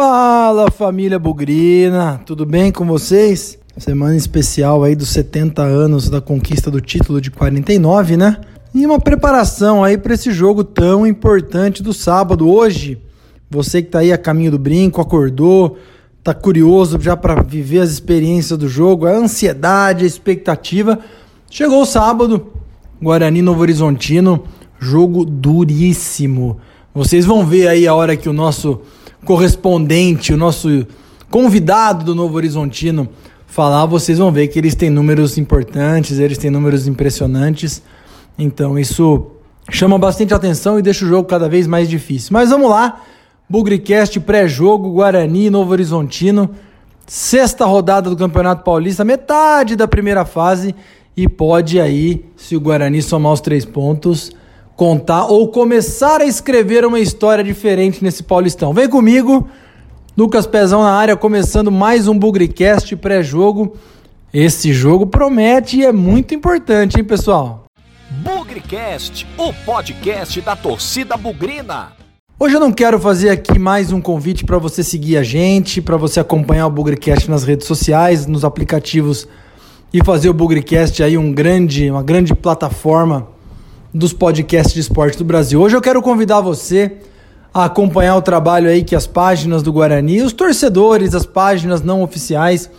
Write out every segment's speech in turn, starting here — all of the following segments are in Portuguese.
Fala família Bugrina, tudo bem com vocês? Semana especial aí dos 70 anos da conquista do título de 49, né? E uma preparação aí para esse jogo tão importante do sábado. Hoje, você que tá aí a caminho do brinco, acordou, tá curioso já para viver as experiências do jogo, a ansiedade, a expectativa. Chegou o sábado, Guarani Novo Horizontino, jogo duríssimo. Vocês vão ver aí a hora que o nosso correspondente, o nosso convidado do Novo Horizontino falar, vocês vão ver que eles têm números importantes, eles têm números impressionantes. Então isso chama bastante atenção e deixa o jogo cada vez mais difícil. Mas vamos lá, Bugricast pré-jogo, Guarani, Novo Horizontino, sexta rodada do Campeonato Paulista, metade da primeira fase e pode aí, se o Guarani somar os três pontos, contar ou começar a escrever uma história diferente nesse Paulistão. Vem comigo, Lucas Pezão na área, começando mais um Bugricast pré-jogo. Esse jogo promete e é muito importante, hein, pessoal? Bugricast, o podcast da torcida bugrina. Hoje eu não quero fazer aqui mais um convite para você seguir a gente, para você acompanhar o Bugricast nas redes sociais, nos aplicativos e fazer o Bugricast aí um grande, uma grande plataforma dos podcasts de esporte do Brasil. Hoje eu quero convidar você a acompanhar o trabalho aí que as páginas do Guarani, os torcedores, as páginas não oficiais,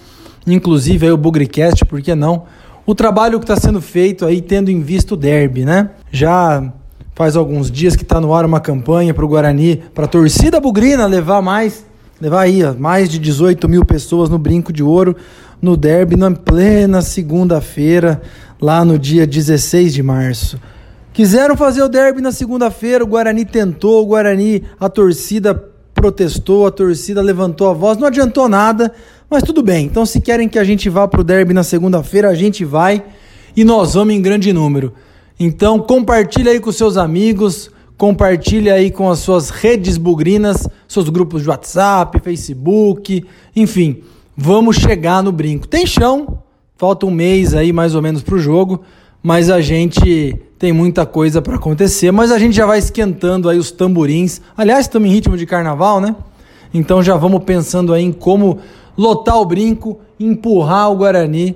inclusive aí o Bugricast, por que não? O trabalho que está sendo feito aí tendo em vista o derby, né? Já faz alguns dias que está no ar uma campanha para o Guarani, para a torcida bugrina levar mais, levar aí mais de 18 mil pessoas no Brinco de Ouro, no derby, na plena segunda-feira, lá no dia 16 de março. Quiseram fazer o derby na segunda-feira, o Guarani tentou, o Guarani, a torcida protestou, a torcida levantou a voz, não adiantou nada, mas tudo bem. Então, se querem que a gente vá para o derby na segunda-feira, a gente vai e nós vamos em grande número. Então, compartilha aí com seus amigos, compartilha aí com as suas redes bugrinas, seus grupos de WhatsApp, Facebook, enfim, vamos chegar no brinco. Tem chão, falta um mês aí mais ou menos para o jogo, mas a gente tem muita coisa para acontecer, mas a gente já vai esquentando aí os tamborins. Aliás, estamos em ritmo de carnaval, né? Então já vamos pensando aí em como lotar o brinco, empurrar o Guarani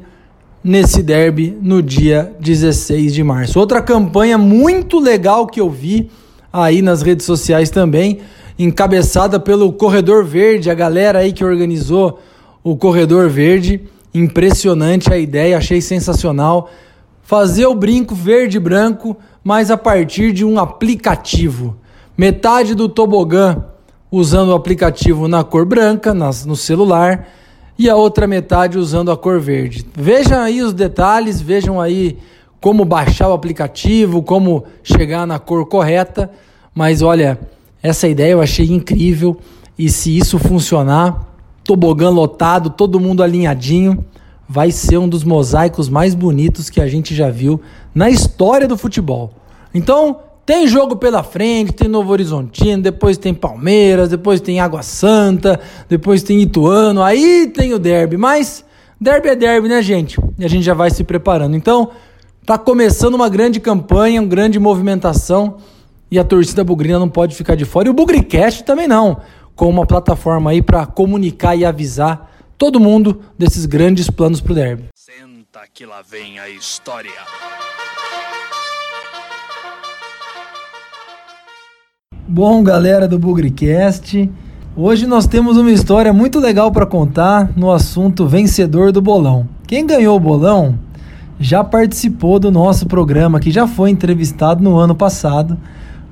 nesse derby no dia 16 de março. Outra campanha muito legal que eu vi aí nas redes sociais também, encabeçada pelo Corredor Verde, a galera aí que organizou o Corredor Verde. Impressionante a ideia, achei sensacional fazer o brinco verde e branco, mas a partir de um aplicativo. Metade do tobogã usando o aplicativo na cor branca, nas, no celular, e a outra metade usando a cor verde. Vejam aí os detalhes, vejam aí como baixar o aplicativo, como chegar na cor correta, mas olha, essa ideia eu achei incrível e se isso funcionar, tobogã lotado, todo mundo alinhadinho, vai ser um dos mosaicos mais bonitos que a gente já viu na história do futebol. Então, tem jogo pela frente, tem Novo Horizontino, depois tem Palmeiras, depois tem Água Santa, depois tem Ituano, aí tem o derby, mas derby é derby, né, gente? E a gente já vai se preparando. Então, tá começando uma grande campanha, uma grande movimentação e a torcida bugrina não pode ficar de fora e o Bugricast também não, com uma plataforma aí para comunicar e avisar todo mundo desses grandes planos para o derby. Senta que lá vem a história. Bom, galera do Bugricast, hoje nós temos uma história muito legal para contar no assunto vencedor do bolão. Quem ganhou o bolão já participou do nosso programa, que já foi entrevistado no ano passado,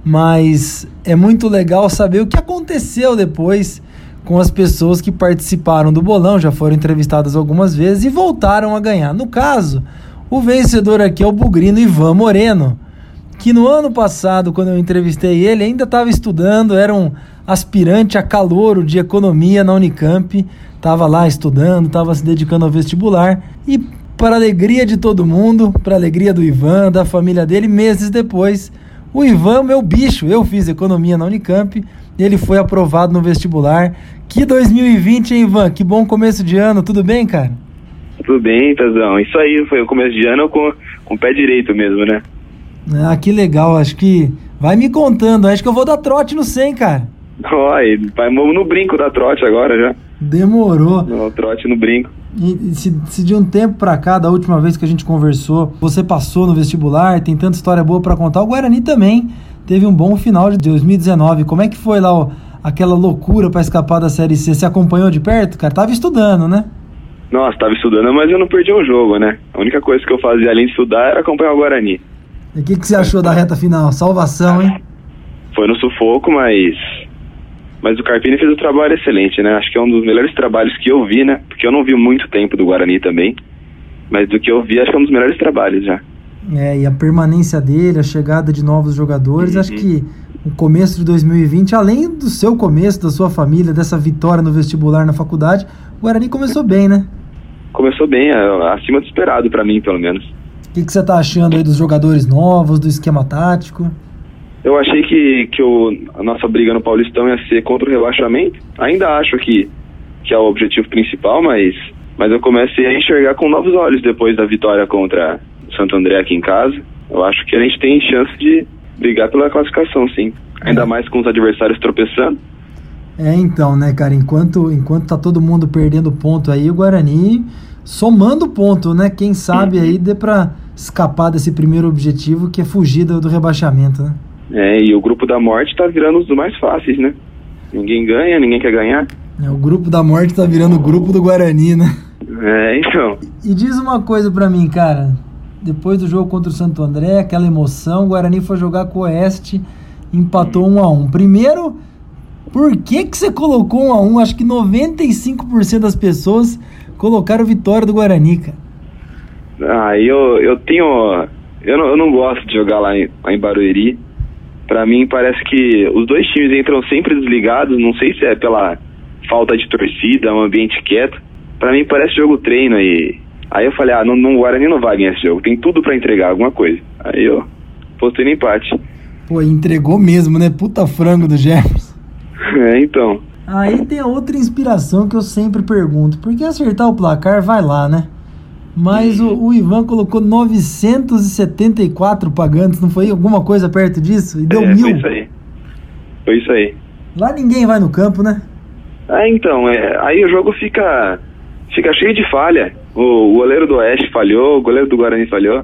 mas é muito legal saber o que aconteceu depois com as pessoas que participaram do bolão, já foram entrevistadas algumas vezes e voltaram a ganhar. No caso, o vencedor aqui é o bugrino Ivan Moreno, que no ano passado, quando eu entrevistei ele, ainda estava estudando, era um aspirante a calouro de economia na Unicamp, estava lá estudando, estava se dedicando ao vestibular e para alegria de todo mundo, para alegria do Ivan, da família dele, meses depois, o Ivan, meu bicho, eu fiz economia na Unicamp, ele foi aprovado no vestibular. Que 2020, hein, Ivan? Que bom começo de ano, tudo bem, cara? Tudo bem, Tazão. Isso aí, foi o começo de ano com, com o pé direito mesmo, né? Ah, que legal. Acho que vai me contando. Acho que eu vou dar trote no 100, cara. Oi, vamos no brinco da trote agora já. Demorou. No trote no brinco. E, se, se, de um tempo pra cá, da última vez que a gente conversou, você passou no vestibular, tem tanta história boa para contar, o Guarani também teve um bom final de 2019. Como é que foi lá ó, aquela loucura para escapar da Série C? Você acompanhou de perto, cara? Tava estudando, né? Nossa, tava estudando, mas eu não perdi um jogo, né? A única coisa que eu fazia além de estudar era acompanhar o Guarani. E o que, que você achou da reta final? Salvação, hein? Foi no sufoco, mas mas o Carpini fez um trabalho excelente, né? Acho que é um dos melhores trabalhos que eu vi, né? Porque eu não vi muito tempo do Guarani também. Mas do que eu vi, acho que é um dos melhores trabalhos já. É, e a permanência dele, a chegada de novos jogadores, uhum. acho que o começo de 2020, além do seu começo, da sua família, dessa vitória no vestibular na faculdade, o Guarani começou bem, né? Começou bem, é, acima do esperado para mim, pelo menos. O que, que você tá achando aí dos jogadores novos, do esquema tático? Eu achei que, que o, a nossa briga no Paulistão ia ser contra o rebaixamento. Ainda acho que, que é o objetivo principal, mas, mas eu comecei a enxergar com novos olhos depois da vitória contra Santo André aqui em casa. Eu acho que a gente tem chance de brigar pela classificação, sim. Ainda é. mais com os adversários tropeçando. É, então, né, cara, enquanto, enquanto tá todo mundo perdendo ponto aí, o Guarani somando ponto, né? Quem sabe aí dê pra escapar desse primeiro objetivo que é fugir do, do rebaixamento, né? É, e o grupo da morte tá virando os mais fáceis, né? Ninguém ganha, ninguém quer ganhar. É, o grupo da morte tá virando o grupo do Guarani, né? É, então. E diz uma coisa pra mim, cara. Depois do jogo contra o Santo André, aquela emoção, o Guarani foi jogar com o Oeste, empatou 1 um a 1 um. Primeiro, por que que você colocou 1 um a 1 um? Acho que 95% das pessoas colocaram vitória do Guarani, cara. Ah, eu, eu tenho... Eu não, eu não gosto de jogar lá em, lá em Barueri para mim parece que os dois times entram sempre desligados, não sei se é pela falta de torcida, um ambiente quieto. Para mim parece jogo treino aí. Aí eu falei, ah, não, não, o Guarani não vai ganhar esse jogo, tem tudo para entregar alguma coisa. Aí eu postei no empate. Pô, entregou mesmo, né? Puta frango do Jefferson. É, então. Aí tem a outra inspiração que eu sempre pergunto, porque acertar o placar vai lá, né? Mas o, o, Ivan colocou 974 pagantes, não foi alguma coisa perto disso? E deu é, mil. Foi isso aí. Foi isso aí. Lá ninguém vai no campo, né? É, então, é, aí o jogo fica, fica cheio de falha. O, goleiro do Oeste falhou, o goleiro do Guarani falhou.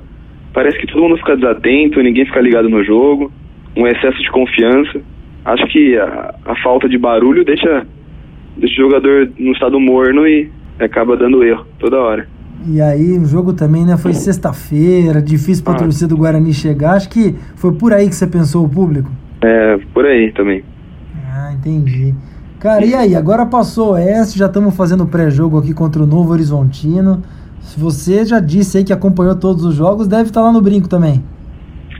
Parece que todo mundo fica desatento, ninguém fica ligado no jogo. Um excesso de confiança. Acho que a, a falta de barulho deixa, deixa o jogador no estado morno e acaba dando erro toda hora. E aí o jogo também, né, foi sexta-feira, difícil para a ah. torcida do Guarani chegar. Acho que foi por aí que você pensou o público? É, por aí também. Ah, entendi. Cara, e aí? Agora passou o Oeste, já estamos fazendo pré-jogo aqui contra o Novo Horizontino. Se você já disse aí que acompanhou todos os jogos, deve estar tá lá no brinco também.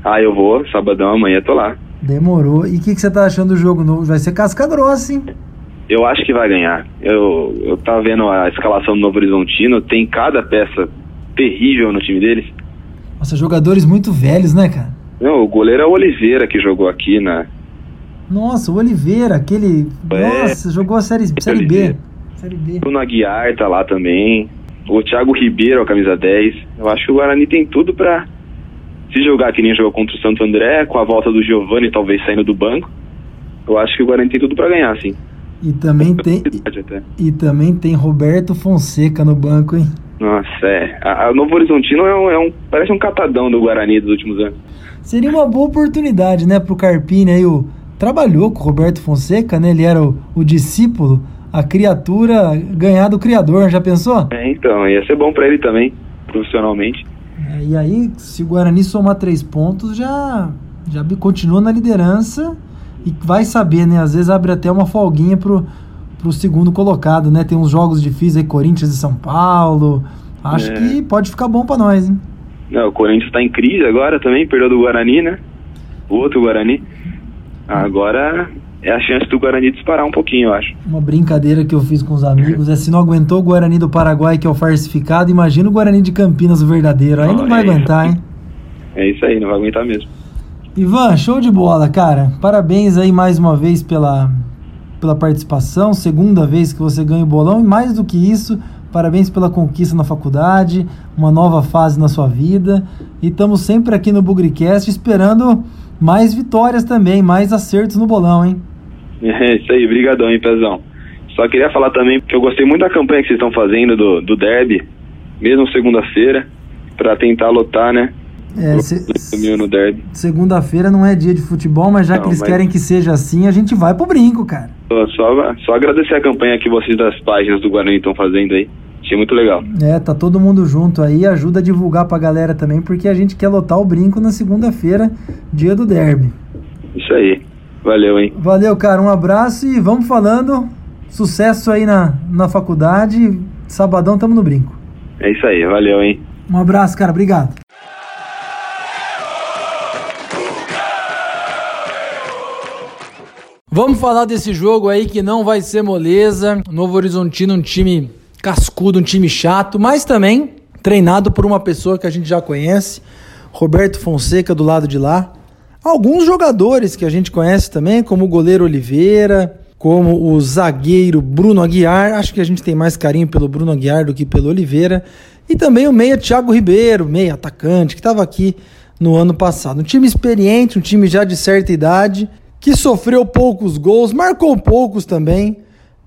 Ah, eu vou, sabadão, amanhã tô lá. Demorou. E o que, que você tá achando do jogo novo? Vai ser casca grossa, hein? Eu acho que vai ganhar. Eu, eu tava vendo a escalação do Novo Horizontino, tem cada peça terrível no time deles. Nossa, jogadores muito velhos, né, cara? Não, o goleiro é o Oliveira que jogou aqui na. Nossa, o Oliveira, aquele. É, Nossa, jogou a série, série B. Série B. O Naguiar tá lá também. O Thiago Ribeiro, a camisa 10. Eu acho que o Guarani tem tudo pra se jogar que nem jogou contra o Santo André, com a volta do Giovani talvez saindo do banco. Eu acho que o Guarani tem tudo para ganhar, sim. E também tem e, e, também tem Roberto Fonseca no banco, hein? Nossa, é. A, a Novo Horizontino é um, é um, parece um catadão do Guarani dos últimos anos. Seria uma boa oportunidade, né, pro Carpini aí, o trabalhou com o Roberto Fonseca, né? Ele era o, o discípulo, a criatura ganhar do criador, já pensou? É, então, ia ser bom para ele também, profissionalmente. É, e aí, se o Guarani somar três pontos, já já continua na liderança e vai saber, né? Às vezes abre até uma folguinha pro, pro segundo colocado, né? Tem uns jogos difíceis aí, Corinthians e São Paulo. Acho é. que pode ficar bom para nós, hein? Não, o Corinthians tá em crise agora também, perdeu do Guarani, né? O outro Guarani. Agora é a chance do Guarani disparar um pouquinho, eu acho. Uma brincadeira que eu fiz com os amigos é se não aguentou o Guarani do Paraguai, que é o falsificado, imagina o Guarani de Campinas, o verdadeiro. Aí não, não vai é aguentar, hein? É isso aí, não vai aguentar mesmo. Ivan, show de bola, cara. Parabéns aí mais uma vez pela, pela participação. Segunda vez que você ganha o bolão. E mais do que isso, parabéns pela conquista na faculdade, uma nova fase na sua vida. E estamos sempre aqui no Bugricast esperando mais vitórias também, mais acertos no bolão, hein? É isso aí, brigadão, hein, Pezão. Só queria falar também que eu gostei muito da campanha que vocês estão fazendo do, do derby, mesmo segunda-feira, para tentar lotar, né? É, se. Segunda-feira não é dia de futebol, mas já não, que eles mas... querem que seja assim, a gente vai pro brinco, cara. Só, só agradecer a campanha que vocês das páginas do Guarani estão fazendo aí. Achei muito legal. É, tá todo mundo junto aí, ajuda a divulgar pra galera também, porque a gente quer lotar o brinco na segunda-feira, dia do derby. Isso aí. Valeu, hein? Valeu, cara. Um abraço e vamos falando. Sucesso aí na, na faculdade. Sabadão tamo no brinco. É isso aí, valeu, hein? Um abraço, cara. Obrigado. Vamos falar desse jogo aí que não vai ser moleza. Novo Horizontino, um time cascudo, um time chato, mas também treinado por uma pessoa que a gente já conhece, Roberto Fonseca do lado de lá. Alguns jogadores que a gente conhece também, como o goleiro Oliveira, como o zagueiro Bruno Aguiar. Acho que a gente tem mais carinho pelo Bruno Aguiar do que pelo Oliveira. E também o meia Thiago Ribeiro, meia atacante, que estava aqui no ano passado. Um time experiente, um time já de certa idade, que sofreu poucos gols, marcou poucos também,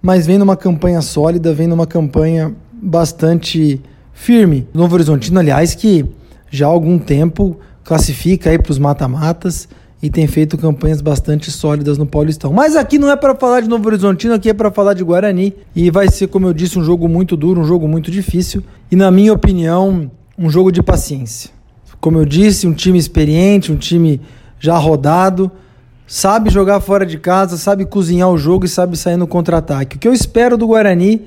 mas vem numa campanha sólida, vem numa campanha bastante firme. Novo Horizontino, aliás, que já há algum tempo classifica aí para os mata-matas e tem feito campanhas bastante sólidas no Paulistão. Mas aqui não é para falar de Novo Horizontino, aqui é para falar de Guarani e vai ser, como eu disse, um jogo muito duro, um jogo muito difícil e na minha opinião, um jogo de paciência. Como eu disse, um time experiente, um time já rodado, sabe jogar fora de casa, sabe cozinhar o jogo e sabe sair no contra-ataque. O que eu espero do Guarani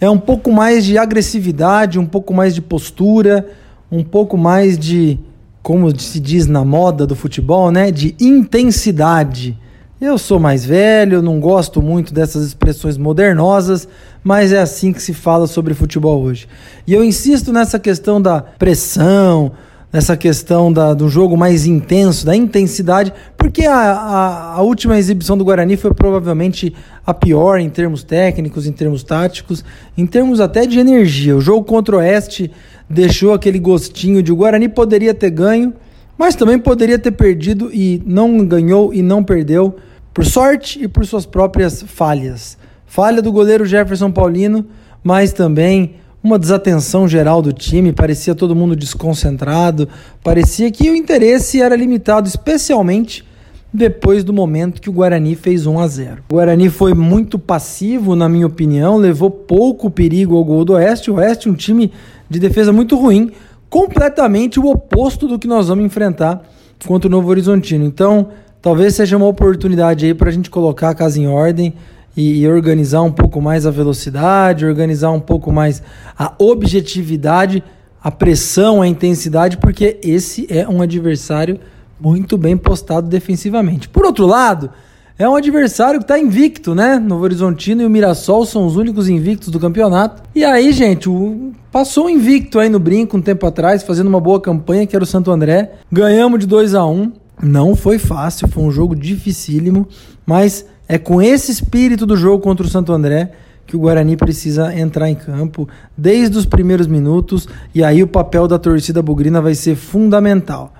é um pouco mais de agressividade, um pouco mais de postura, um pouco mais de como se diz na moda do futebol, né, de intensidade. Eu sou mais velho, não gosto muito dessas expressões modernosas, mas é assim que se fala sobre futebol hoje. E eu insisto nessa questão da pressão, nessa questão da, do jogo mais intenso, da intensidade, porque a, a, a, última exibição do Guarani foi provavelmente a pior em termos técnicos, em termos táticos, em termos até de energia. O jogo contra o Oeste deixou aquele gostinho de o Guarani poderia ter ganho, mas também poderia ter perdido e não ganhou e não perdeu por sorte e por suas próprias falhas. Falha do goleiro Jefferson Paulino, mas também uma desatenção geral do time, parecia todo mundo desconcentrado, parecia que o interesse era limitado, especialmente depois do momento que o Guarani fez 1 a 0. O Guarani foi muito passivo, na minha opinião, levou pouco perigo ao gol do Oeste. O Oeste, um time de defesa muito ruim, completamente o oposto do que nós vamos enfrentar contra o Novo Horizontino. Então, talvez seja uma oportunidade aí para a gente colocar a casa em ordem e, e organizar um pouco mais a velocidade, organizar um pouco mais a objetividade, a pressão, a intensidade, porque esse é um adversário muito bem postado defensivamente. Por outro lado, é um adversário que está invicto, né? Novo Horizontino e o Mirassol são os únicos invictos do campeonato. E aí, gente, o... passou invicto aí no brinco um tempo atrás, fazendo uma boa campanha, que era o Santo André. Ganhamos de 2 a 1 um. Não foi fácil, foi um jogo dificílimo, mas é com esse espírito do jogo contra o Santo André que o Guarani precisa entrar em campo desde os primeiros minutos e aí o papel da torcida bugrina vai ser fundamental.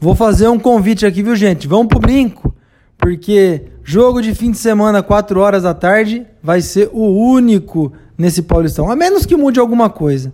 Vou fazer um convite aqui, viu, gente? Vamos pro brinco, porque jogo de fim de semana, 4 horas da tarde, vai ser o único nesse Paulistão, a menos que mude alguma coisa.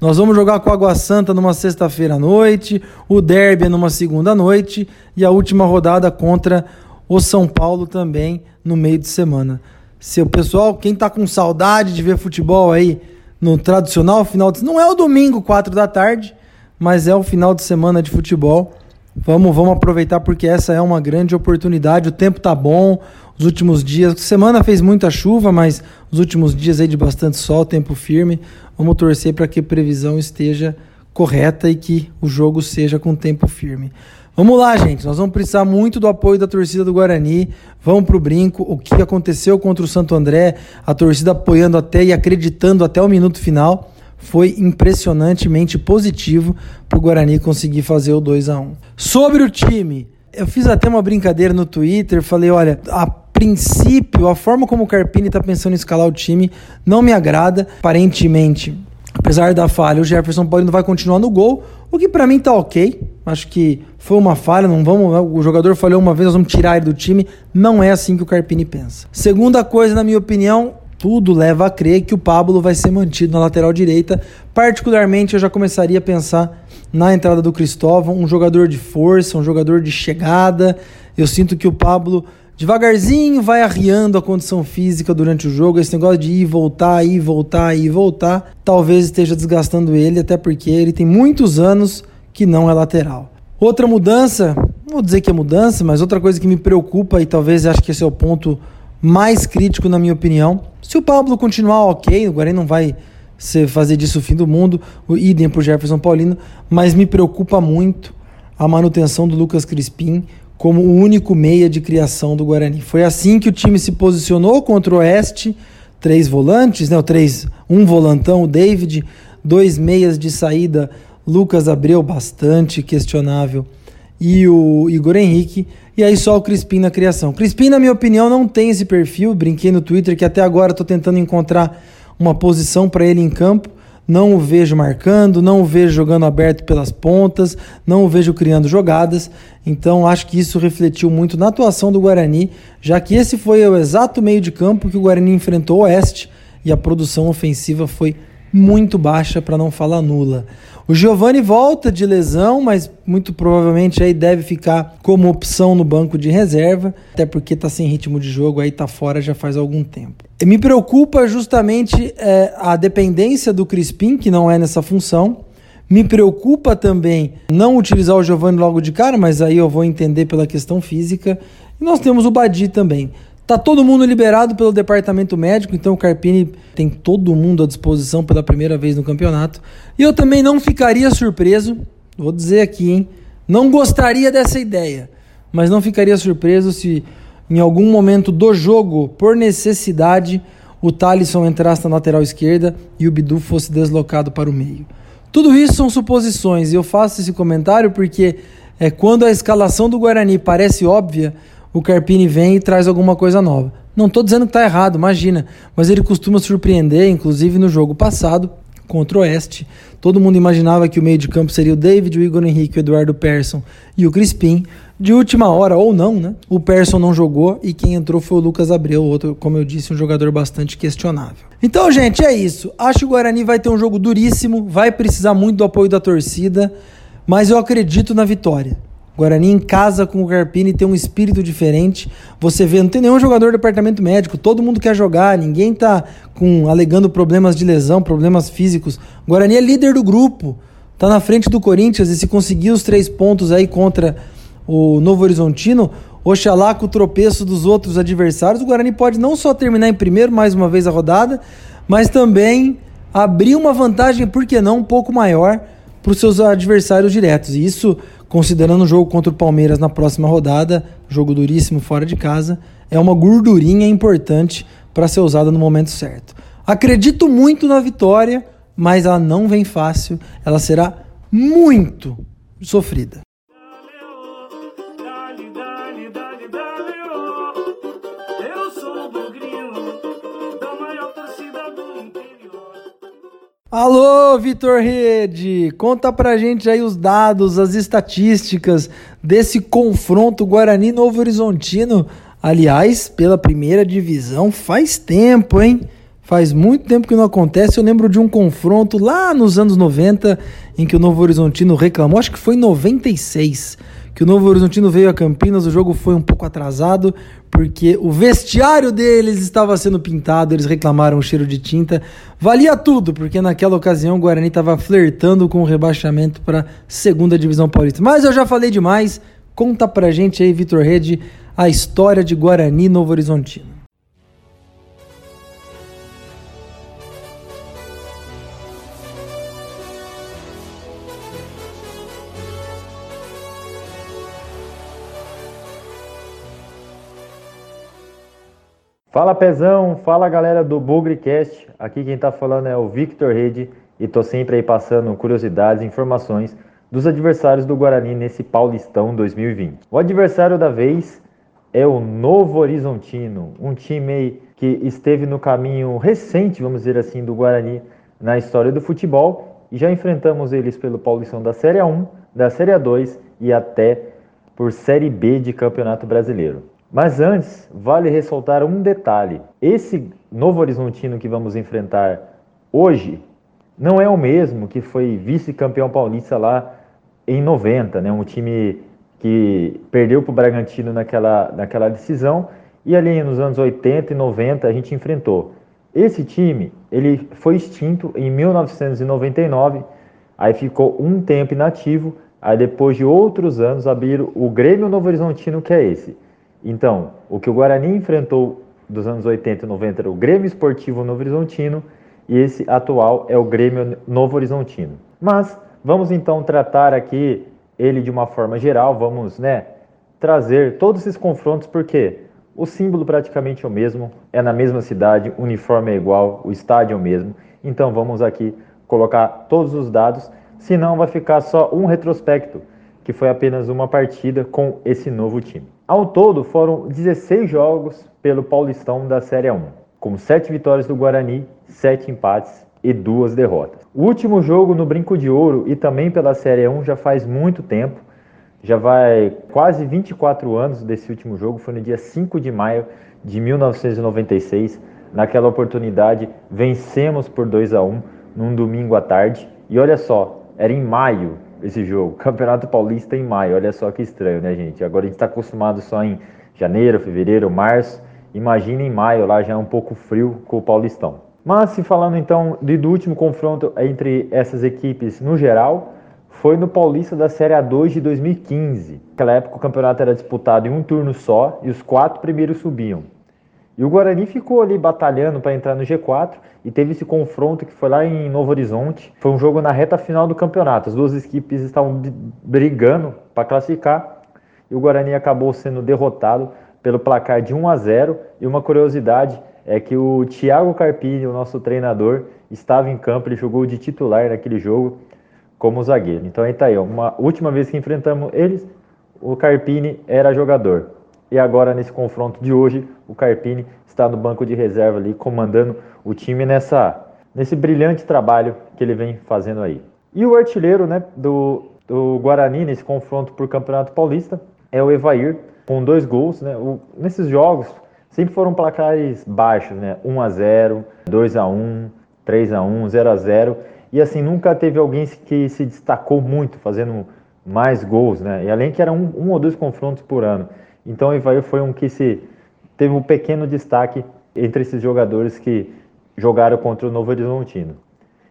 Nós vamos jogar com a Água Santa numa sexta-feira à noite, o Derby numa segunda noite e a última rodada contra o São Paulo também no meio de semana. Se o pessoal, quem tá com saudade de ver futebol aí no tradicional final de não é o domingo, 4 da tarde, mas é o final de semana de futebol. Vamos, vamos aproveitar porque essa é uma grande oportunidade. O tempo tá bom. Os últimos dias, semana fez muita chuva, mas os últimos dias aí de bastante sol, tempo firme. Vamos torcer para que a previsão esteja correta e que o jogo seja com tempo firme. Vamos lá, gente. Nós vamos precisar muito do apoio da torcida do Guarani. Vamos pro brinco. O que aconteceu contra o Santo André, a torcida apoiando até e acreditando até o minuto final foi impressionantemente positivo para o Guarani conseguir fazer o 2 a 1 Sobre o time, eu fiz até uma brincadeira no Twitter, falei, olha, a princípio, a forma como o Carpini está pensando em escalar o time não me agrada, aparentemente. Apesar da falha, o Jefferson Paulino vai continuar no gol, o que para mim tá ok. Acho que foi uma falha, não vamos, o jogador falhou uma vez, nós vamos tirar ele do time. Não é assim que o Carpini pensa. Segunda coisa, na minha opinião, tudo leva a crer que o Pablo vai ser mantido na lateral direita. Particularmente, eu já começaria a pensar na entrada do Cristóvão, um jogador de força, um jogador de chegada. Eu sinto que o Pablo devagarzinho vai arriando a condição física durante o jogo. Esse negócio de ir, voltar, ir, voltar, ir, voltar, talvez esteja desgastando ele, até porque ele tem muitos anos que não é lateral. Outra mudança, vou dizer que é mudança, mas outra coisa que me preocupa e talvez acho que esse é o ponto mais crítico na minha opinião. Se o Pablo continuar ok, o Guarani não vai ser, fazer disso o fim do mundo, o idem pro Jefferson Paulino, mas me preocupa muito a manutenção do Lucas Crispim como o único meia de criação do Guarani. Foi assim que o time se posicionou contra o Oeste, três volantes, né, três, um volantão, o David, dois meias de saída, Lucas Abreu, bastante questionável, e o Igor Henrique, e aí só o Crispim na criação. Crispim, na minha opinião, não tem esse perfil, brinquei no Twitter que até agora estou tentando encontrar uma posição para ele em campo, não o vejo marcando, não o vejo jogando aberto pelas pontas, não o vejo criando jogadas. Então acho que isso refletiu muito na atuação do Guarani, já que esse foi o exato meio de campo que o Guarani enfrentou o Oeste e a produção ofensiva foi muito baixa, para não falar nula. O Giovani volta de lesão, mas muito provavelmente aí deve ficar como opção no banco de reserva, até porque está sem ritmo de jogo, aí está fora já faz algum tempo. E me preocupa justamente é, a dependência do Crispim, que não é nessa função. Me preocupa também não utilizar o Giovani logo de cara, mas aí eu vou entender pela questão física. E nós temos o Badi também. Tá todo mundo liberado pelo departamento médico, então o Carpini tem todo mundo à disposição pela primeira vez no campeonato. E eu também não ficaria surpreso, vou dizer aqui, hein? Não gostaria dessa ideia, mas não ficaria surpreso se em algum momento do jogo, por necessidade, o Talisson entrasse na lateral esquerda e o Bidu fosse deslocado para o meio. Tudo isso são suposições e eu faço esse comentário porque é quando a escalação do Guarani parece óbvia, o Carpini vem e traz alguma coisa nova. Não estou dizendo que está errado, imagina, mas ele costuma surpreender, inclusive no jogo passado contra o Oeste. Todo mundo imaginava que o meio de campo seria o David, o Igor Henrique, o Eduardo Persson e o Crispim. De última hora, ou não, né? O Persson não jogou e quem entrou foi o Lucas Abreu, outro, como eu disse, um jogador bastante questionável. Então, gente, é isso. Acho que o Guarani vai ter um jogo duríssimo, vai precisar muito do apoio da torcida, mas eu acredito na vitória. Guarani em casa com o Carpini tem um espírito diferente. Você vê, não tem nenhum jogador do departamento médico, todo mundo quer jogar, ninguém tá com alegando problemas de lesão, problemas físicos. Guarani é líder do grupo, tá na frente do Corinthians e se conseguir os três pontos aí contra o Novo Horizontino, oxalá com o tropeço dos outros adversários, o Guarani pode não só terminar em primeiro mais uma vez a rodada, mas também abrir uma vantagem, por que não, um pouco maior para os seus adversários diretos. E isso considerando o jogo contra o Palmeiras na próxima rodada, jogo duríssimo fora de casa, é uma gordurinha importante para ser usada no momento certo. Acredito muito na vitória, mas ela não vem fácil, ela será muito sofrida. Alô, Vitor Rede! Conta pra gente aí os dados, as estatísticas desse confronto Guarani Novo Horizontino. Aliás, pela primeira divisão faz tempo, hein? Faz muito tempo que não acontece. Eu lembro de um confronto lá nos anos 90 em que o Novo Horizontino reclamou, acho que foi em 96 que o Novo Horizontino veio a Campinas, o jogo foi um pouco atrasado, porque o vestiário deles estava sendo pintado, eles reclamaram o cheiro de tinta. Valia tudo, porque naquela ocasião o Guarani estava flertando com o rebaixamento para segunda divisão paulista. Mas eu já falei demais, conta pra gente aí, Vitor Rede, a história de Guarani Novo Horizontino. Fala Pezão, fala galera do Bugrecast. Aqui quem tá falando é o Victor Rede e tô sempre aí passando curiosidades e informações dos adversários do Guarani nesse Paulistão 2020. O adversário da vez é o Novo Horizontino, um time que esteve no caminho recente, vamos dizer assim, do Guarani na história do futebol e já enfrentamos eles pelo Paulistão da Série A1, da Série A2 e até por Série B de Campeonato Brasileiro. Mas antes, vale ressaltar um detalhe: esse Novo Horizontino que vamos enfrentar hoje não é o mesmo que foi vice-campeão paulista lá em 90, né? Um time que perdeu para o Bragantino naquela, naquela decisão e ali nos anos 80 e 90 a gente enfrentou. Esse time ele foi extinto em 1999, aí ficou um tempo inativo, aí depois de outros anos abriram o Grêmio Novo Horizontino, que é esse. Então, o que o Guarani enfrentou dos anos 80 e 90 era o Grêmio Esportivo Novo Horizontino e esse atual é o Grêmio Novo Horizontino. Mas vamos então tratar aqui ele de uma forma geral, vamos né, trazer todos esses confrontos, porque o símbolo praticamente é o mesmo, é na mesma cidade, o uniforme é igual, o estádio é o mesmo. Então vamos aqui colocar todos os dados, senão vai ficar só um retrospecto, que foi apenas uma partida com esse novo time. Ao todo foram 16 jogos pelo Paulistão da Série 1, com 7 vitórias do Guarani, 7 empates e 2 derrotas. O último jogo no Brinco de Ouro e também pela Série 1 já faz muito tempo, já vai quase 24 anos desse último jogo, foi no dia 5 de maio de 1996. Naquela oportunidade, vencemos por 2 a 1 num domingo à tarde. E olha só, era em maio esse jogo, Campeonato Paulista em maio. Olha só que estranho, né, gente? Agora a gente está acostumado só em janeiro, fevereiro, março. Imagina em maio, lá já é um pouco frio com o Paulistão. Mas se falando então do último confronto entre essas equipes no geral, foi no Paulista da Série A2 de 2015. Naquela época o campeonato era disputado em um turno só e os quatro primeiros subiam. E o Guarani ficou ali batalhando para entrar no G4 e teve esse confronto que foi lá em Novo Horizonte. Foi um jogo na reta final do campeonato. As duas equipes estavam brigando para classificar e o Guarani acabou sendo derrotado pelo placar de 1 a 0. E uma curiosidade é que o Thiago Carpini, o nosso treinador, estava em campo, ele jogou de titular naquele jogo como zagueiro. Então aí tá aí, uma última vez que enfrentamos eles, o Carpini era jogador. E agora nesse confronto de hoje, o Carpini está no banco de reserva ali comandando o time nessa nesse brilhante trabalho que ele vem fazendo aí. E o artilheiro, né, do, do Guarani nesse confronto por Campeonato Paulista é o Evair, com dois gols, né? O, nesses jogos sempre foram placares baixos, né? 1 a 0, 2 a 1, 3 a 1, 0 a 0 e assim nunca teve alguém que se destacou muito fazendo mais gols, né? E além que era um, um ou dois confrontos por ano. Então o Ivair foi um que se teve um pequeno destaque entre esses jogadores que jogaram contra o Novo Horizontino.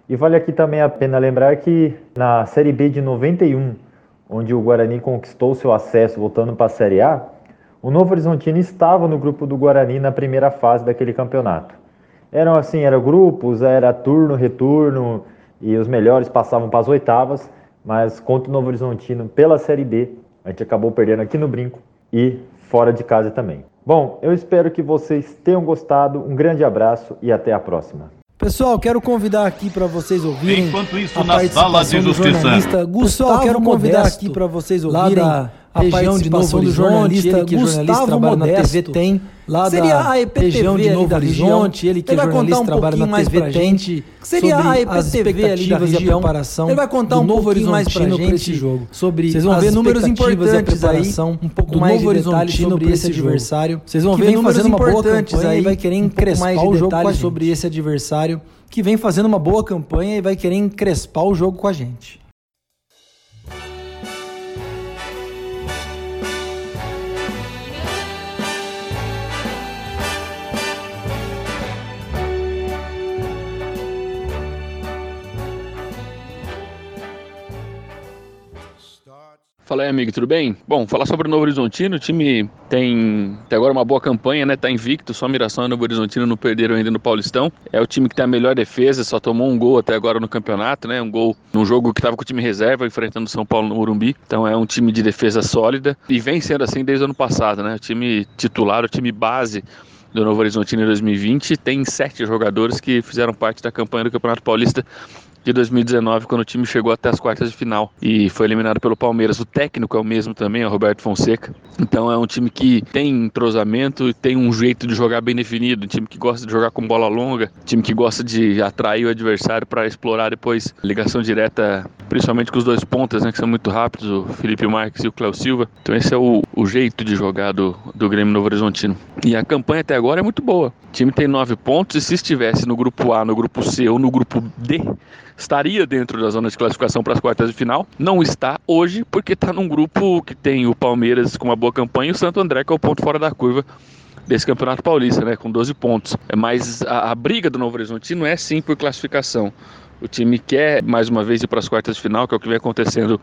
E vale aqui também a pena lembrar que na Série B de 91, onde o Guarani conquistou seu acesso voltando para a Série A, o Novo Horizontino estava no grupo do Guarani na primeira fase daquele campeonato. Eram assim, era grupos, era turno, retorno, e os melhores passavam para as oitavas, mas contra o Novo Horizontino pela Série B, a gente acabou perdendo aqui no Brinco e fora de casa também. Bom, eu espero que vocês tenham gostado. Um grande abraço e até a próxima. Pessoal, quero convidar aqui para vocês ouvirem. Enquanto isso, a na sala de justiça. Pessoal, quero convidar aqui para vocês ouvirem. A região de Novo Horizonte, jornalista, ele que Gustavo jornalista trabalha Modesto, na TV tem, lá seria da a EPTV região de Novo Horizonte, ele que ele é jornalista um trabalha na TV pra tem, gente, seria a EPTV ali da região, e preparação ele vai contar um Novo Horizonte mais pra gente esse jogo, sobre Vocês vão ver números importantes aí, um pouco mais de detalhes sobre esse adversário. Vocês vão ver números importantes aí, vai querer encrespar o jogo sobre esse adversário que vem fazendo uma boa campanha e vai querer encrespar o jogo com a gente. Fala aí, amigo, tudo bem? Bom, falar sobre o Novo Horizontino, o time tem até agora uma boa campanha, né? Tá invicto, só Miração e Novo Horizontino não perderam ainda no Paulistão. É o time que tem a melhor defesa, só tomou um gol até agora no campeonato, né? Um gol num jogo que tava com o time reserva enfrentando o São Paulo no Morumbi. Então é um time de defesa sólida e vem sendo assim desde o ano passado, né? O time titular, o time base do Novo Horizontino em 2020 tem sete jogadores que fizeram parte da campanha do Campeonato Paulista de 2019, quando o time chegou até as quartas de final e foi eliminado pelo Palmeiras. O técnico é o mesmo também, é o Roberto Fonseca. Então é um time que tem entrosamento e tem um jeito de jogar bem definido, um time que gosta de jogar com bola longa, um time que gosta de atrair o adversário para explorar depois ligação direta, principalmente com os dois pontas, né, que são muito rápidos, o Felipe Marques e o Cléo Silva. Então esse é o, o jeito de jogar do, do Grêmio Novo Horizontino. E a campanha até agora é muito boa. O time tem nove pontos e se estivesse no grupo A, no grupo C ou no grupo D, estaria dentro da zona de classificação para as quartas de final. Não está hoje, porque está num grupo que tem o Palmeiras com uma boa campanha e o Santo André, que é o ponto fora da curva desse Campeonato Paulista, né, com 12 pontos. É Mas a, a briga do Novo Horizonte não é sim por classificação. O time quer mais uma vez ir para as quartas de final, que é o que vem acontecendo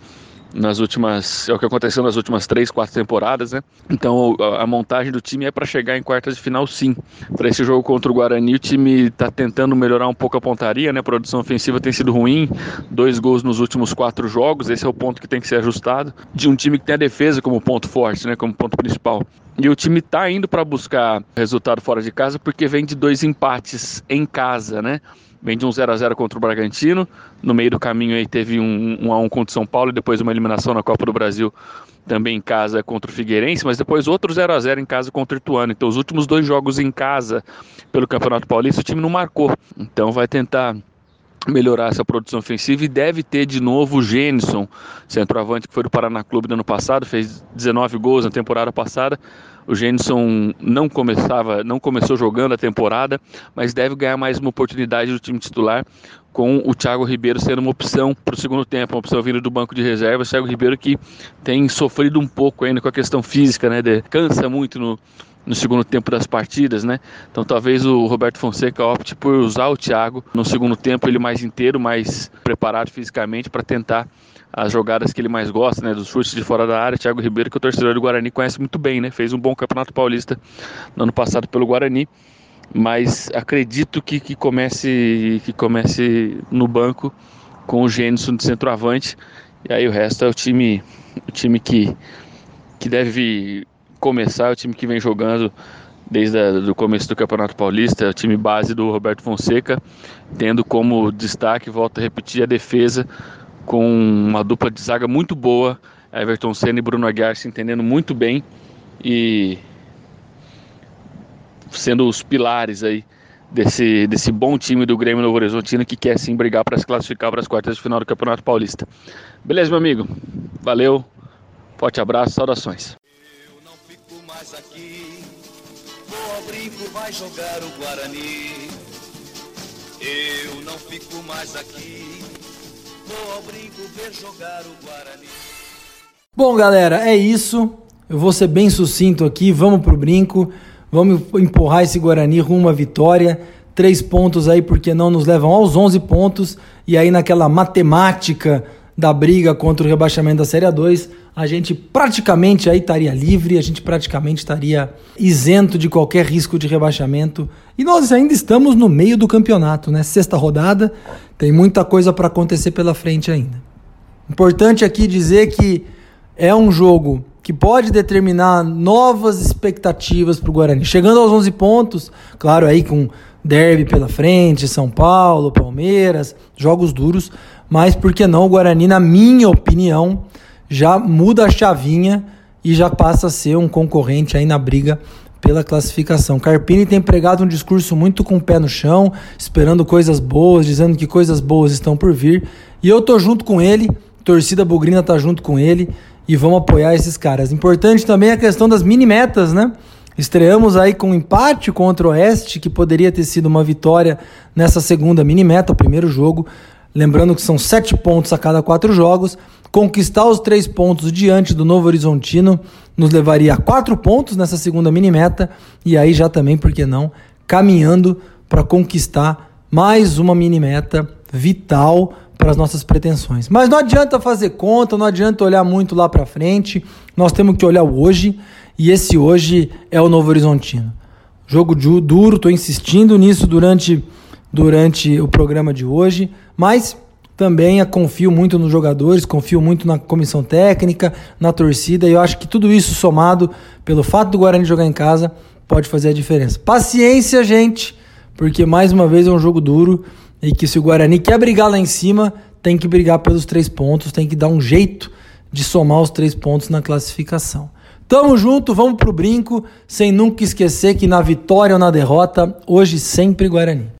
nas últimas. É o que aconteceu nas últimas três, quatro temporadas, né? Então a, montagem do time é para chegar em quartas de final, sim. Para esse jogo contra o Guarani, o time está tentando melhorar um pouco a pontaria, né? A produção ofensiva tem sido ruim, dois gols nos últimos quatro jogos. Esse é o ponto que tem que ser ajustado. De um time que tem a defesa como ponto forte, né? Como ponto principal. E o time está indo para buscar resultado fora de casa porque vem de dois empates em casa, né? Vem de um 0 a 0 contra o Bragantino. No meio do caminho aí teve um 1 a 1 contra o São Paulo e depois uma eliminação na Copa do Brasil também em casa contra o Figueirense, mas depois outro 0 a 0 em casa contra o Ituano. Então os últimos dois jogos em casa pelo Campeonato Paulista o time não marcou. Então vai tentar melhorar essa produção ofensiva e deve ter de novo o Gênison, centroavante que foi do Paraná Clube no ano passado, fez 19 gols na temporada passada. O Gênison não começava, não começou jogando a temporada, mas deve ganhar mais uma oportunidade do time titular com o Thiago Ribeiro sendo uma opção para o segundo tempo, uma opção vindo do banco de reserva. O Thiago Ribeiro que tem sofrido um pouco ainda com a questão física, né? De, cansa muito no, no segundo tempo das partidas, né? Então talvez o Roberto Fonseca opte por usar o Thiago no segundo tempo, ele mais inteiro, mais preparado fisicamente para tentar as jogadas que ele mais gosta, né, dos chutes de fora da área. Thiago Ribeiro, que o torcedor do Guarani conhece muito bem, né? Fez um bom Campeonato Paulista no ano passado pelo Guarani, mas acredito que, que comece que comece no banco com o Gênison de centroavante. E aí o resto é o time o time que que deve começar, é o time que vem jogando desde o começo do Campeonato Paulista, é o time base do Roberto Fonseca, tendo como destaque, volto a repetir, a defesa com uma dupla de zaga muito boa, Everton Senna e Bruno Aguiar se entendendo muito bem e sendo os pilares aí desse, desse bom time do Grêmio Novo Horizontino que quer sim brigar para se classificar para as quartas de final do Campeonato Paulista. Beleza, meu amigo? Valeu, forte abraço, saudações. Eu não fico mais aqui, vou vai jogar o Guarani. Eu não fico mais aqui. Vou ao brinco ver jogar o Guarani. Bom, galera, é isso. Eu vou ser bem sucinto aqui. Vamos pro brinco. Vamos empurrar esse Guarani rumo à vitória. Três pontos aí, porque não nos levam aos 11 pontos. E aí, naquela matemática da briga contra o rebaixamento da Série 2, a gente praticamente aí estaria livre, a gente praticamente estaria isento de qualquer risco de rebaixamento. E nós ainda estamos no meio do campeonato, né? Sexta rodada, tem muita coisa para acontecer pela frente ainda. Importante aqui dizer que é um jogo que pode determinar novas expectativas para o Guarani. Chegando aos 11 pontos, claro, aí com derby pela frente, São Paulo, Palmeiras, jogos duros, mas por que não o Guarani, na minha opinião, já muda a chavinha e já passa a ser um concorrente aí na briga pela classificação. Carpini tem pregado um discurso muito com o pé no chão, esperando coisas boas, dizendo que coisas boas estão por vir. E eu tô junto com ele, torcida bugrina tá junto com ele e vamos apoiar esses caras. Importante também a questão das mini metas, né? Estreamos aí com um empate contra o Oeste, que poderia ter sido uma vitória nessa segunda mini meta, o primeiro jogo. Lembrando que são sete pontos a cada quatro jogos. Conquistar os três pontos diante do Novo Horizontino nos levaria a quatro pontos nessa segunda mini meta. E aí já também, por que não, caminhando para conquistar mais uma mini meta vital para as nossas pretensões. Mas não adianta fazer conta, não adianta olhar muito lá para frente. Nós temos que olhar o hoje. E esse hoje é o Novo Horizontino. Jogo duro, estou insistindo nisso durante, durante o programa de hoje, mas também confio muito nos jogadores, confio muito na comissão técnica, na torcida, e eu acho que tudo isso somado pelo fato do Guarani jogar em casa pode fazer a diferença. Paciência, gente, porque mais uma vez é um jogo duro e que se o Guarani quer brigar lá em cima, tem que brigar pelos três pontos, tem que dar um jeito de somar os três pontos na classificação. Tamo junto, vamos pro brinco, sem nunca esquecer que na vitória ou na derrota, hoje sempre Guarani.